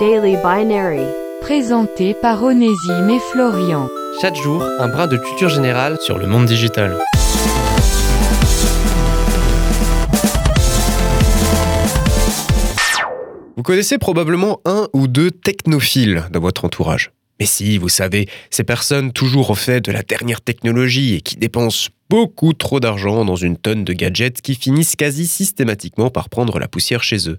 Daily Binary. Présenté par Onésime et Florian. Chaque jour, un brin de culture générale sur le monde digital. Vous connaissez probablement un ou deux technophiles dans votre entourage. Mais si, vous savez, ces personnes toujours au fait de la dernière technologie et qui dépensent beaucoup trop d'argent dans une tonne de gadgets qui finissent quasi systématiquement par prendre la poussière chez eux.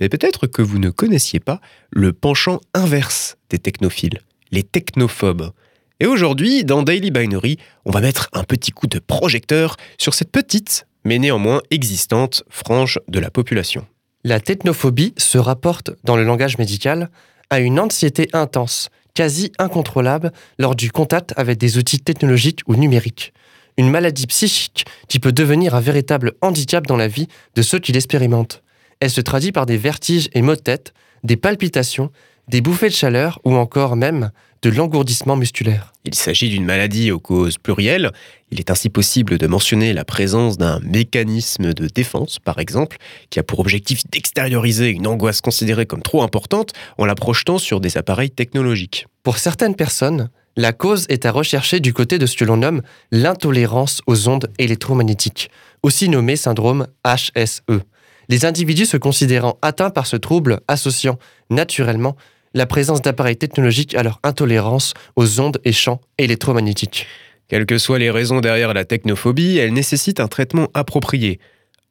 Mais peut-être que vous ne connaissiez pas le penchant inverse des technophiles, les technophobes. Et aujourd'hui, dans Daily Binary, on va mettre un petit coup de projecteur sur cette petite, mais néanmoins existante, frange de la population. La technophobie se rapporte, dans le langage médical, à une anxiété intense, quasi incontrôlable lors du contact avec des outils technologiques ou numériques. Une maladie psychique qui peut devenir un véritable handicap dans la vie de ceux qui l'expérimentent. Elle se traduit par des vertiges et maux de tête, des palpitations, des bouffées de chaleur ou encore même de l'engourdissement musculaire. Il s'agit d'une maladie aux causes plurielles. Il est ainsi possible de mentionner la présence d'un mécanisme de défense, par exemple, qui a pour objectif d'extérioriser une angoisse considérée comme trop importante en la projetant sur des appareils technologiques. Pour certaines personnes, la cause est à rechercher du côté de ce que l'on nomme l'intolérance aux ondes électromagnétiques, aussi nommé syndrome HSE. Les individus se considérant atteints par ce trouble associant naturellement la présence d'appareils technologiques à leur intolérance aux ondes et champs électromagnétiques. Quelles que soient les raisons derrière la technophobie, elle nécessite un traitement approprié.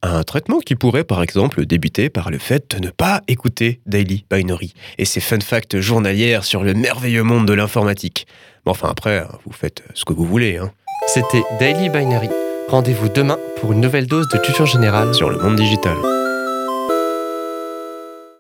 Un traitement qui pourrait par exemple débuter par le fait de ne pas écouter Daily Binary et ses fun facts journalières sur le merveilleux monde de l'informatique. Mais enfin après, vous faites ce que vous voulez. Hein. C'était Daily Binary. Rendez-vous demain pour une nouvelle dose de culture générale sur le monde digital.